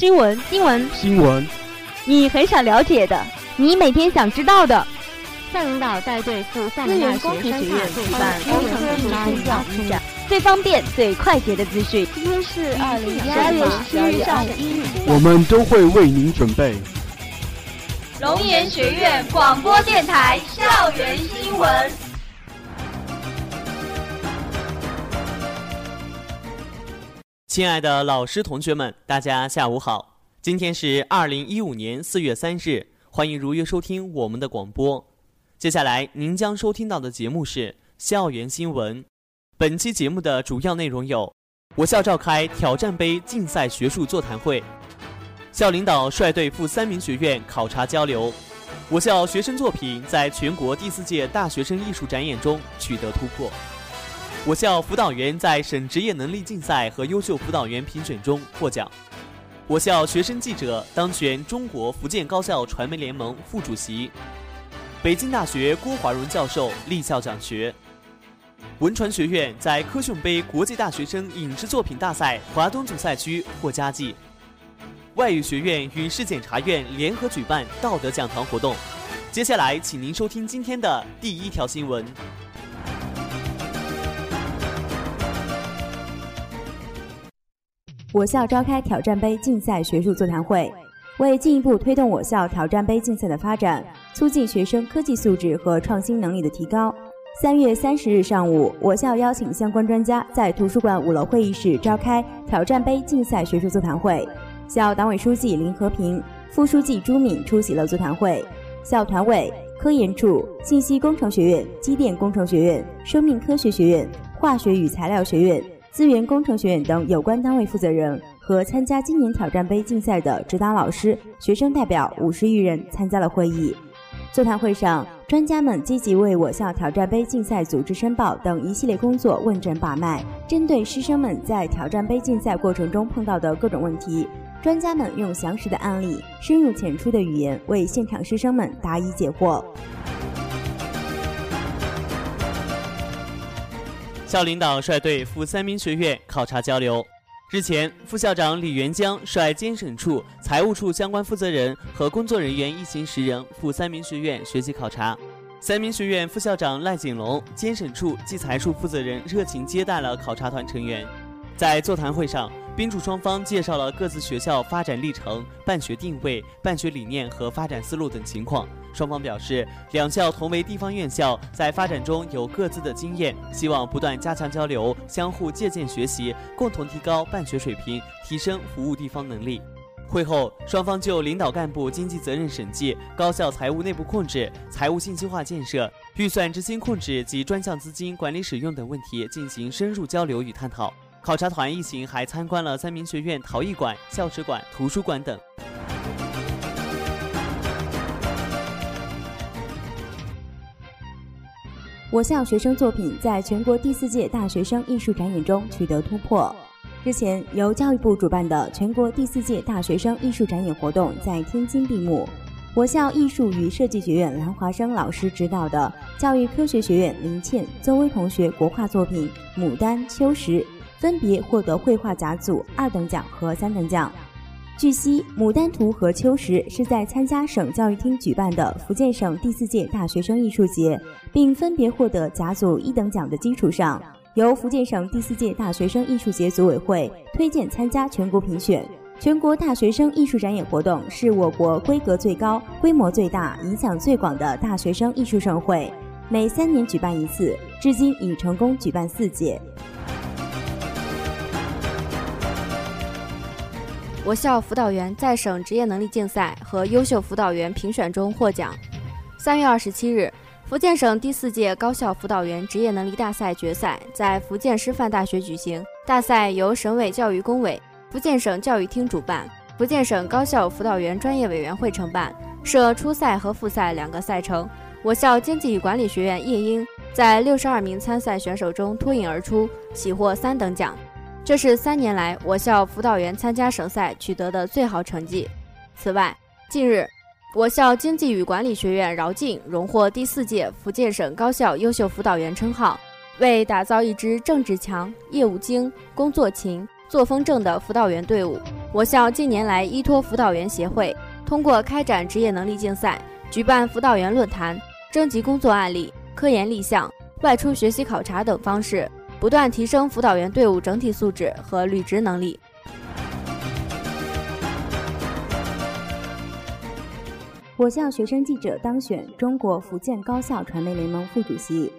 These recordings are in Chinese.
新闻，新闻，新闻，你很想了解的，你每天想知道的。校领导带队赴厦门大学学院举办工程技术深造展，最方便、最快捷的资讯。今天是二零一二年十月上午一日，我们都会为您准备。龙岩学院广播电台校园新闻。亲爱的老师、同学们，大家下午好！今天是二零一五年四月三日，欢迎如约收听我们的广播。接下来您将收听到的节目是校园新闻。本期节目的主要内容有：我校召开挑战杯竞赛学术座谈会；校领导率队赴三民学院考察交流；我校学生作品在全国第四届大学生艺术展演中取得突破；我校辅导员在省职业能力竞赛和优秀辅导员评选中获奖；我校学生记者当选中国福建高校传媒联盟副主席。北京大学郭华荣教授立校讲学。文传学院在科讯杯国际大学生影视作品大赛华东组赛区获佳绩。外语学院与市检察院联合举办道德讲堂活动。接下来，请您收听今天的第一条新闻。我校召开挑战杯竞赛学术座谈会。为进一步推动我校挑战杯竞赛的发展，促进学生科技素质和创新能力的提高，三月三十日上午，我校邀请相关专家在图书馆五楼会议室召开挑战杯竞赛学术座谈会。校党委书记林和平、副书记朱敏出席了座谈会。校团委、科研处、信息工程学院、机电工程学院、生命科学学院、化学与材料学院、资源工程学院等有关单位负责人。和参加今年挑战杯竞赛的指导老师、学生代表五十余人参加了会议。座谈会上，专家们积极为我校挑战杯竞赛组织申报等一系列工作问诊把脉。针对师生们在挑战杯竞赛过程中碰到的各种问题，专家们用详实的案例、深入浅出的语言为现场师生们答疑解惑。校领导率队赴三明学院考察交流。日前，副校长李元江率监审处、财务处相关负责人和工作人员一行十人赴三明学院学习考察。三明学院副校长赖景龙、监审处计财处负责人热情接待了考察团成员。在座谈会上，宾主双方介绍了各自学校发展历程、办学定位、办学理念和发展思路等情况。双方表示，两校同为地方院校，在发展中有各自的经验，希望不断加强交流，相互借鉴学习，共同提高办学水平，提升服务地方能力。会后，双方就领导干部经济责任审计、高校财务内部控制、财务信息化建设、预算执行控制及专项资金管理使用等问题进行深入交流与探讨。考察团一行还参观了三民学院陶艺馆、校史馆、图书馆等。我校学生作品在全国第四届大学生艺术展演中取得突破。日前，由教育部主办的全国第四届大学生艺术展演活动在天津闭幕。我校艺术与设计学院兰华生老师指导的教育科学学院林倩、邹薇同学国画作品《牡丹秋实》分别获得绘画甲组二等奖和三等奖。据悉，《牡丹图》和《秋实》是在参加省教育厅举办的福建省第四届大学生艺术节，并分别获得甲组一等奖的基础上，由福建省第四届大学生艺术节组委会推荐参加全国评选。全国大学生艺术展演活动是我国规格最高、规模最大、影响最广的大学生艺术盛会，每三年举办一次，至今已成功举办四届。我校辅导员在省职业能力竞赛和优秀辅导员评选中获奖。三月二十七日，福建省第四届高校辅导员职业能力大赛决赛在福建师范大学举行。大赛由省委教育工委、福建省教育厅主办，福建省高校辅导员专业委员会承办，设初赛和复赛两个赛程。我校经济与管理学院叶英在六十二名参赛选手中脱颖而出，喜获三等奖。这是三年来我校辅导员参加省赛取得的最好成绩。此外，近日，我校经济与管理学院饶静荣获第四届福建省高校优秀辅导员称号。为打造一支政治强、业务精、工作勤、作风正的辅导员队伍，我校近年来依托辅导员协会，通过开展职业能力竞赛、举办辅导员论坛、征集工作案例、科研立项、外出学习考察等方式，不断提升辅导员队伍整体素质和履职能力。我校学生记者当选中国福建高校传媒联盟副主席。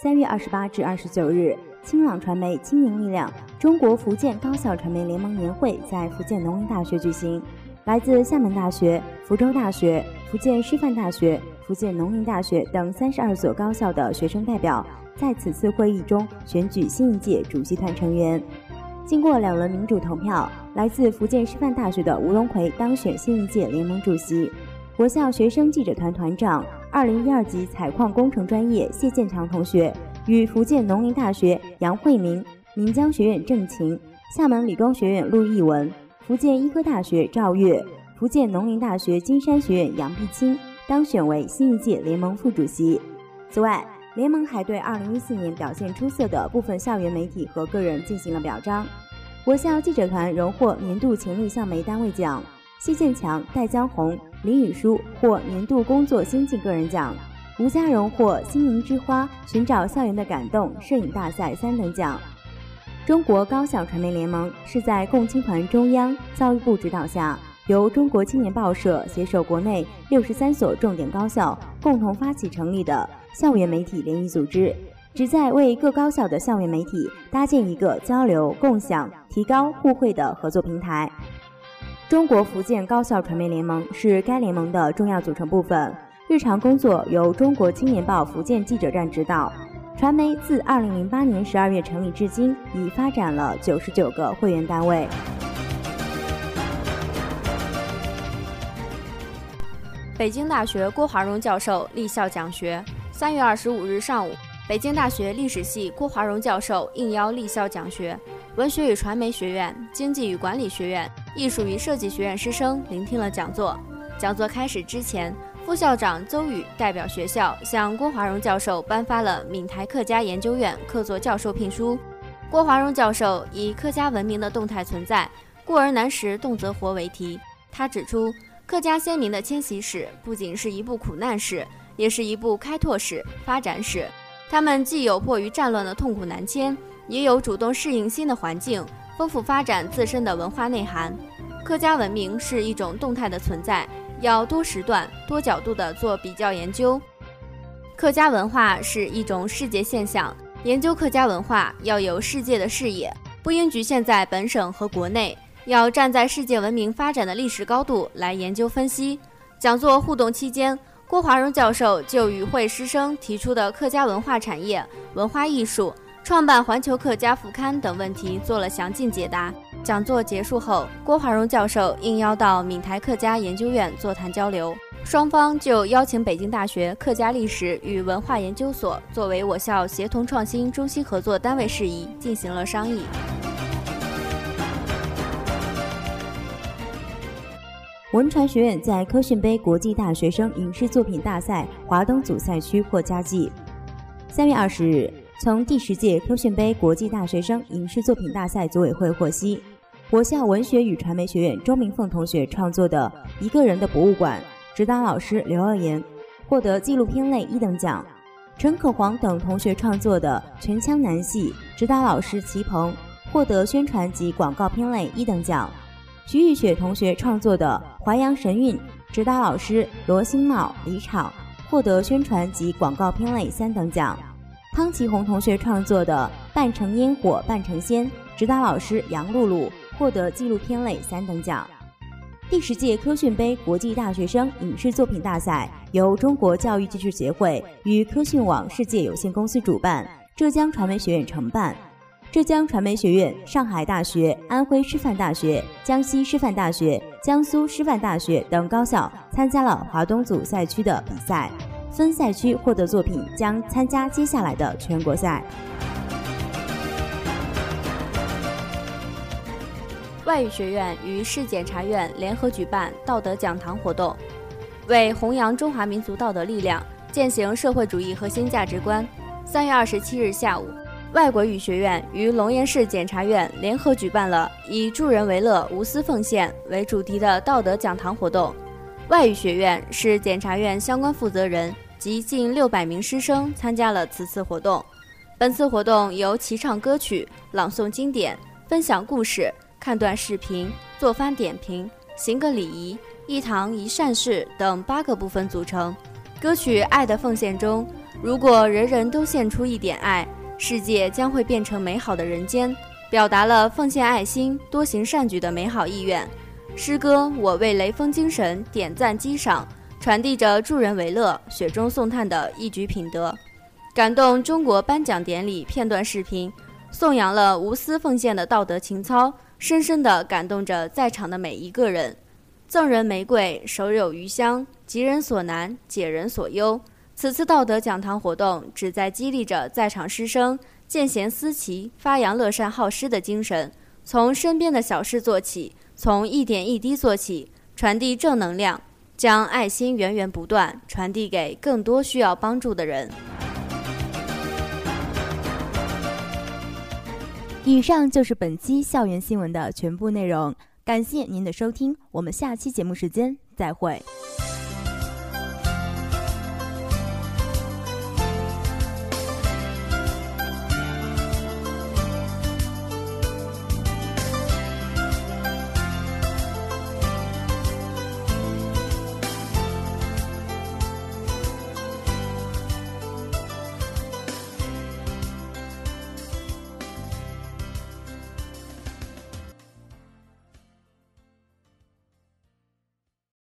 三月二十八至二十九日。清朗传媒青年力量中国福建高校传媒联盟年会在福建农林大学举行，来自厦门大学、福州大学、福建师范大学、福建农林大学等三十二所高校的学生代表在此次会议中选举新一届主席团成员。经过两轮民主投票，来自福建师范大学的吴龙奎当选新一届联盟主席。我校学生记者团团长、二零一二级采矿工程专业谢建强同学。与福建农林大学杨慧明、闽江学院郑晴、厦门理工学院陆毅文、福建医科大学赵月、福建农林大学金山学院杨碧清当选为新一届联盟副主席。此外，联盟还对2014年表现出色的部分校园媒体和个人进行了表彰。我校记者团荣获年度潜力校媒单位奖，谢建强、戴江红、林雨舒获年度工作先进个人奖。吴家荣获“心灵之花”寻找校园的感动摄影大赛三等奖。中国高校传媒联盟是在共青团中央、教育部指导下，由中国青年报社携手国内六十三所重点高校共同发起成立的校园媒体联谊组织，旨在为各高校的校园媒体搭建一个交流、共享、提高互惠的合作平台。中国福建高校传媒联盟是该联盟的重要组成部分。日常工作由中国青年报福建记者站指导。传媒自二零零八年十二月成立至今，已发展了九十九个会员单位。北京大学郭华荣教授立校讲学。三月二十五日上午，北京大学历史系郭华荣教授应邀立校讲学。文学与传媒学院、经济与管理学院、艺术与设计学院师生聆听了讲座。讲座开始之前。副校长邹宇代表学校向郭华荣教授颁发了闽台客家研究院客座教授聘书。郭华荣教授以“客家文明的动态存在，故而难识动则活”为题，他指出，客家先民的迁徙史不仅是一部苦难史，也是一部开拓史、发展史。他们既有迫于战乱的痛苦南迁，也有主动适应新的环境、丰富发展自身的文化内涵。客家文明是一种动态的存在。要多时段、多角度地做比较研究。客家文化是一种世界现象，研究客家文化要有世界的视野，不应局限在本省和国内，要站在世界文明发展的历史高度来研究分析。讲座互动期间，郭华荣教授就与会师生提出的客家文化产业、文化艺术、创办环球客家副刊等问题做了详尽解答。讲座结束后，郭华荣教授应邀到闽台客家研究院座谈交流，双方就邀请北京大学客家历史与文化研究所作为我校协同创新中心合作单位事宜进行了商议。文传学院在科讯杯国际大学生影视作品大赛华东组赛区获佳绩。三月二十日，从第十届科讯杯国际大学生影视作品大赛组委会获悉。我校文学与传媒学院周明凤同学创作的《一个人的博物馆》，指导老师刘耀言获得纪录片类一等奖；陈可黄等同学创作的《全腔男戏》，指导老师齐鹏获得宣传及广告片类一等奖；徐玉雪同学创作的《淮阳神韵》，指导老师罗新茂、李昶获得宣传及广告片类三等奖；汤启红同学创作的《半城烟火半城仙》，指导老师杨露露。获得纪录片类三等奖。第十届科讯杯国际大学生影视作品大赛由中国教育技术协会与科讯网世界有限公司主办，浙江传媒学院承办。浙江传媒学院、上海大学、安徽师范大学、江西师范大学、江苏师范大学等高校参加了华东组赛区的比赛，分赛区获得作品将参加接下来的全国赛。外语学院与市检察院联合举办道德讲堂活动，为弘扬中华民族道德力量，践行社会主义核心价值观。三月二十七日下午，外国语学院与龙岩市检察院联合举办了以“助人为乐，无私奉献”为主题的道德讲堂活动。外语学院是检察院相关负责人及近六百名师生参加了此次活动。本次活动由齐唱歌曲、朗诵经典、分享故事、看段视频、做番点评、行个礼仪、一堂一善事等八个部分组成。歌曲《爱的奉献》中，如果人人都献出一点爱。世界将会变成美好的人间，表达了奉献爱心、多行善举的美好意愿。诗歌《我为雷锋精神点赞击赏》，传递着助人为乐、雪中送炭的一举品德。感动中国颁奖典礼片段视频，颂扬了无私奉献的道德情操，深深地感动着在场的每一个人。赠人玫瑰，手有余香，急人所难，解人所忧。此次道德讲堂活动旨在激励着在场师生见贤思齐、发扬乐善好施的精神，从身边的小事做起，从一点一滴做起，传递正能量，将爱心源源不断传递给更多需要帮助的人。以上就是本期校园新闻的全部内容，感谢您的收听，我们下期节目时间再会。